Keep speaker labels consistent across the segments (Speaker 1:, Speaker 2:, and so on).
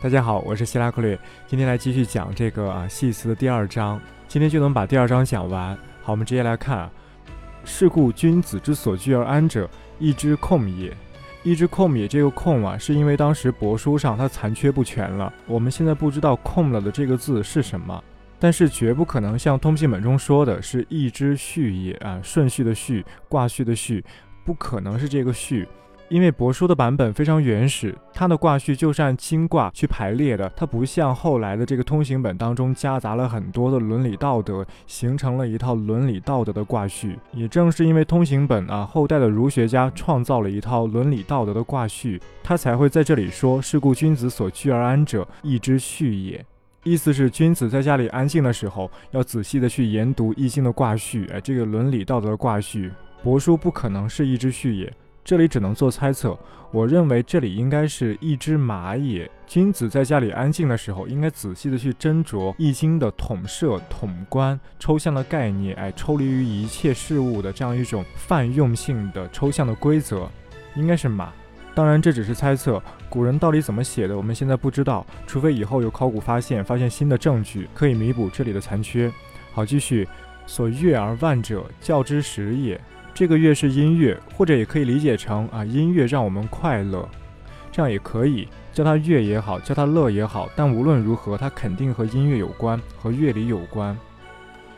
Speaker 1: 大家好，我是希拉克略，今天来继续讲这个啊系词的第二章，今天就能把第二章讲完。好，我们直接来看啊，是故君子之所居而安者，义之控也。义之控也，这个控啊，是因为当时帛书上它残缺不全了，我们现在不知道控了的这个字是什么，但是绝不可能像通信本中说的是义之序也啊，顺序的序，挂序的序，不可能是这个序。因为帛书的版本非常原始，它的卦序就是按金卦去排列的，它不像后来的这个通行本当中夹杂了很多的伦理道德，形成了一套伦理道德的卦序。也正是因为通行本啊，后代的儒学家创造了一套伦理道德的卦序，他才会在这里说：“是故君子所居而安者，义之序也。”意思是君子在家里安静的时候，要仔细的去研读易经的卦序，哎，这个伦理道德的卦序，帛书不可能是一之序也。这里只能做猜测，我认为这里应该是一只马也。君子在家里安静的时候，应该仔细的去斟酌《易经》的统摄、统观、抽象的概念，哎，抽离于一切事物的这样一种泛用性的抽象的规则，应该是马。当然，这只是猜测，古人到底怎么写的，我们现在不知道，除非以后有考古发现，发现新的证据可以弥补这里的残缺。好，继续，所悦而万者，教之始也。这个乐是音乐，或者也可以理解成啊，音乐让我们快乐，这样也可以叫它乐也好，叫它乐也好。但无论如何，它肯定和音乐有关，和乐理有关。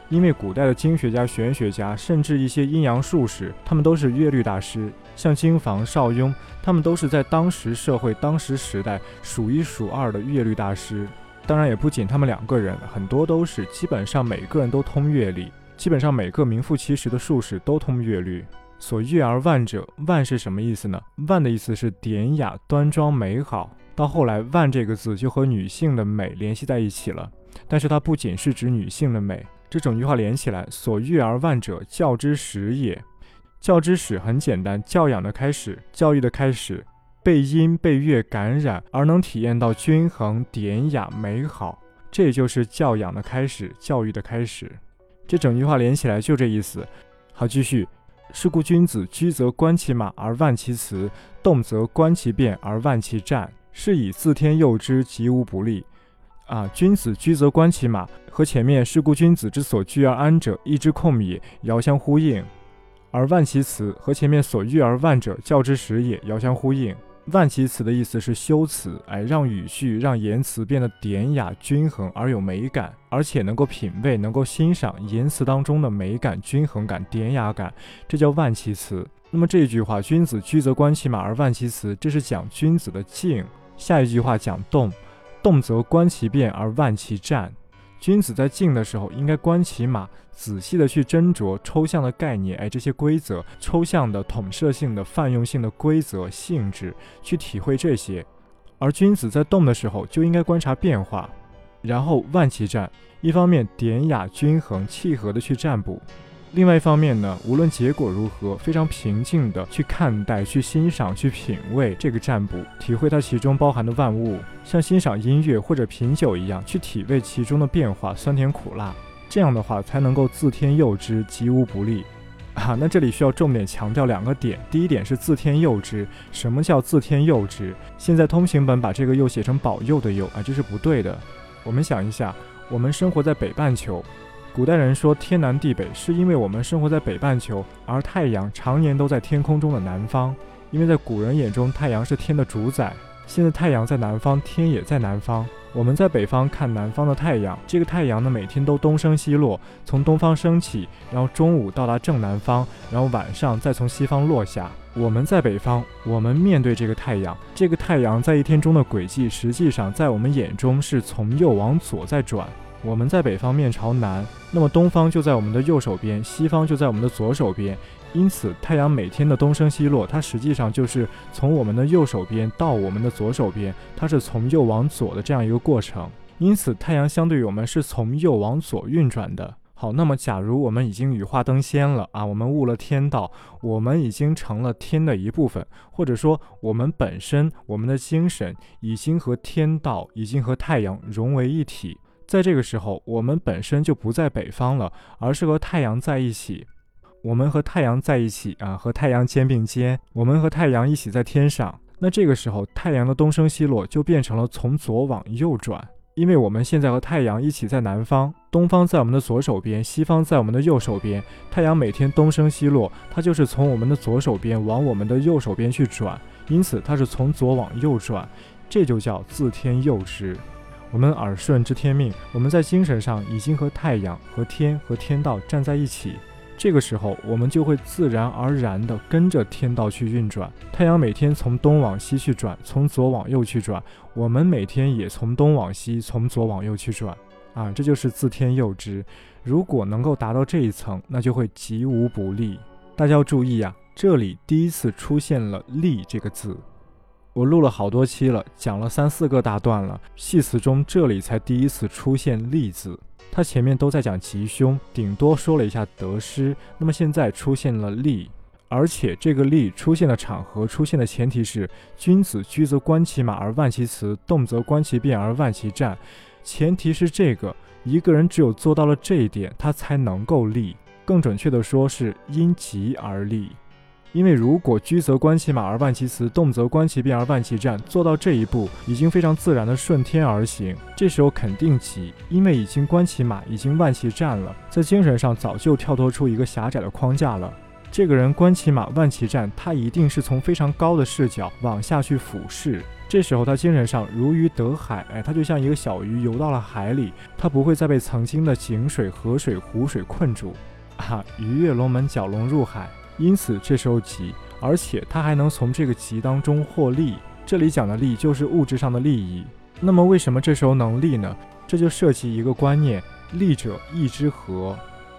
Speaker 1: 因为古代的经学家、玄学家，甚至一些阴阳术士，他们都是乐律大师，像金房、邵雍，他们都是在当时社会、当时时代数一数二的乐律大师。当然，也不仅他们两个人，很多都是，基本上每个人都通乐理。基本上每个名副其实的术士都通乐律。所悦而万者，万是什么意思呢？万的意思是典雅、端庄、美好。到后来，万这个字就和女性的美联系在一起了。但是它不仅是指女性的美。这整句话连起来，所悦而万者，教之始也。教之始很简单，教养的开始，教育的开始，被音被乐感染而能体验到均衡、典雅、美好，这就是教养的开始，教育的开始。这整句话连起来就这意思。好，继续。是故君子居则观其马而万其辞，动则观其变而万其战，是以自天佑之，吉无不利。啊，君子居则观其马，和前面是故君子之所居而安者，义之控也，遥相呼应；而万其辞和前面所欲而万者，教之始也，遥相呼应。万其辞的意思是修辞，哎，让语序、让言辞变得典雅、均衡而有美感，而且能够品味、能够欣赏言辞当中的美感、均衡感、典雅感，这叫万其辞。那么这一句话，君子居则观其马而万其辞，这是讲君子的静。下一句话讲动，动则观其变而万其战。君子在静的时候，应该观其马，仔细的去斟酌抽象的概念，哎，这些规则、抽象的、统摄性的、泛用性的规则性质，去体会这些；而君子在动的时候，就应该观察变化，然后万其战，一方面典雅、均衡、契合的去占卜。另外一方面呢，无论结果如何，非常平静地去看待、去欣赏、去品味这个占卜，体会它其中包含的万物，像欣赏音乐或者品酒一样，去体味其中的变化，酸甜苦辣。这样的话，才能够自天佑之，吉无不利。啊，那这里需要重点强调两个点。第一点是自天佑之，什么叫自天佑之？现在通行本把这个佑写成保佑的佑，啊，这是不对的。我们想一下，我们生活在北半球。古代人说天南地北，是因为我们生活在北半球，而太阳常年都在天空中的南方。因为在古人眼中，太阳是天的主宰。现在太阳在南方，天也在南方。我们在北方看南方的太阳，这个太阳呢，每天都东升西落，从东方升起，然后中午到达正南方，然后晚上再从西方落下。我们在北方，我们面对这个太阳，这个太阳在一天中的轨迹，实际上在我们眼中是从右往左在转。我们在北方面朝南，那么东方就在我们的右手边，西方就在我们的左手边。因此，太阳每天的东升西落，它实际上就是从我们的右手边到我们的左手边，它是从右往左的这样一个过程。因此，太阳相对于我们是从右往左运转的。好，那么假如我们已经羽化登仙了啊，我们悟了天道，我们已经成了天的一部分，或者说我们本身我们的精神已经和天道已经和太阳融为一体。在这个时候，我们本身就不在北方了，而是和太阳在一起。我们和太阳在一起啊，和太阳肩并肩，我们和太阳一起在天上。那这个时候太阳的东升西落就变成了从左往右转，因为我们现在和太阳一起在南方，东方在我们的左手边，西方在我们的右手边。太阳每天东升西落，它就是从我们的左手边往我们的右手边去转，因此它是从左往右转，这就叫自天佑之。我们耳顺知天命，我们在精神上已经和太阳、和天、和天道站在一起。这个时候，我们就会自然而然地跟着天道去运转。太阳每天从东往西去转，从左往右去转，我们每天也从东往西，从左往右去转。啊，这就是自天佑之。如果能够达到这一层，那就会极无不利。大家要注意啊，这里第一次出现了“利”这个字。我录了好多期了，讲了三四个大段了，戏词中这里才第一次出现“利”字。他前面都在讲吉凶，顶多说了一下得失。那么现在出现了利，而且这个利出现的场合、出现的前提是：君子居则观其马而万其辞，动则观其变而万其战。前提是这个，一个人只有做到了这一点，他才能够利。更准确的说，是因吉而利。因为如果居则观其马而万其辞，动则观其变而万其战，做到这一步已经非常自然的顺天而行，这时候肯定急，因为已经观其马，已经万其战了，在精神上早就跳脱出一个狭窄的框架了。这个人观其马，万其战，他一定是从非常高的视角往下去俯视，这时候他精神上如鱼得海，哎，他就像一个小鱼游到了海里，他不会再被曾经的井水、河水、湖水困住，啊，鱼跃龙门，蛟龙入海。因此，这时候急，而且他还能从这个急当中获利。这里讲的利就是物质上的利益。那么，为什么这时候能利呢？这就涉及一个观念：利者义之和。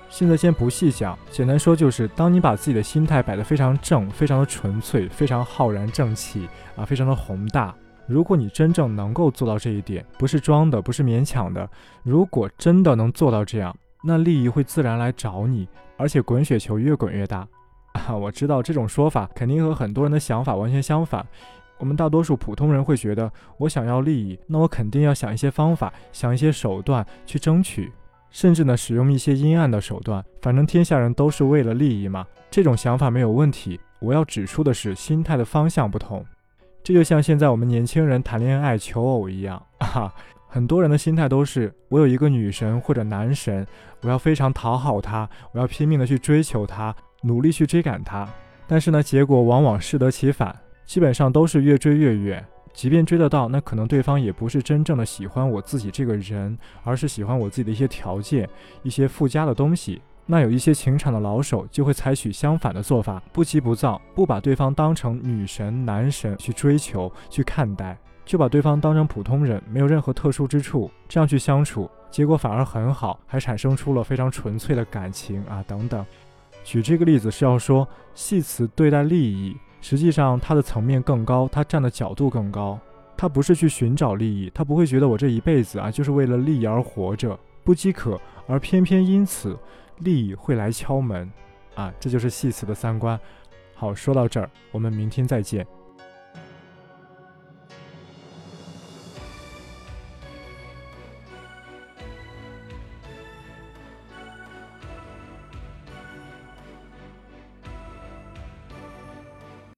Speaker 1: 现在先不细讲，简单说就是，当你把自己的心态摆得非常正、非常的纯粹、非常浩然正气啊，非常的宏大。如果你真正能够做到这一点，不是装的，不是勉强的，如果真的能做到这样，那利益会自然来找你，而且滚雪球越滚越大。啊，我知道这种说法肯定和很多人的想法完全相反。我们大多数普通人会觉得，我想要利益，那我肯定要想一些方法，想一些手段去争取，甚至呢使用一些阴暗的手段。反正天下人都是为了利益嘛，这种想法没有问题。我要指出的是，心态的方向不同。这就像现在我们年轻人谈恋爱求偶一样啊，很多人的心态都是：我有一个女神或者男神，我要非常讨好他，我要拼命的去追求他。努力去追赶他，但是呢，结果往往适得其反，基本上都是越追越远。即便追得到，那可能对方也不是真正的喜欢我自己这个人，而是喜欢我自己的一些条件、一些附加的东西。那有一些情场的老手就会采取相反的做法，不急不躁，不把对方当成女神、男神去追求、去看待，就把对方当成普通人，没有任何特殊之处，这样去相处，结果反而很好，还产生出了非常纯粹的感情啊，等等。举这个例子是要说，戏词对待利益，实际上它的层面更高，它站的角度更高。它不是去寻找利益，他不会觉得我这一辈子啊就是为了利益而活着，不饥渴，而偏偏因此利益会来敲门，啊，这就是戏词的三观。好，说到这儿，我们明天再见。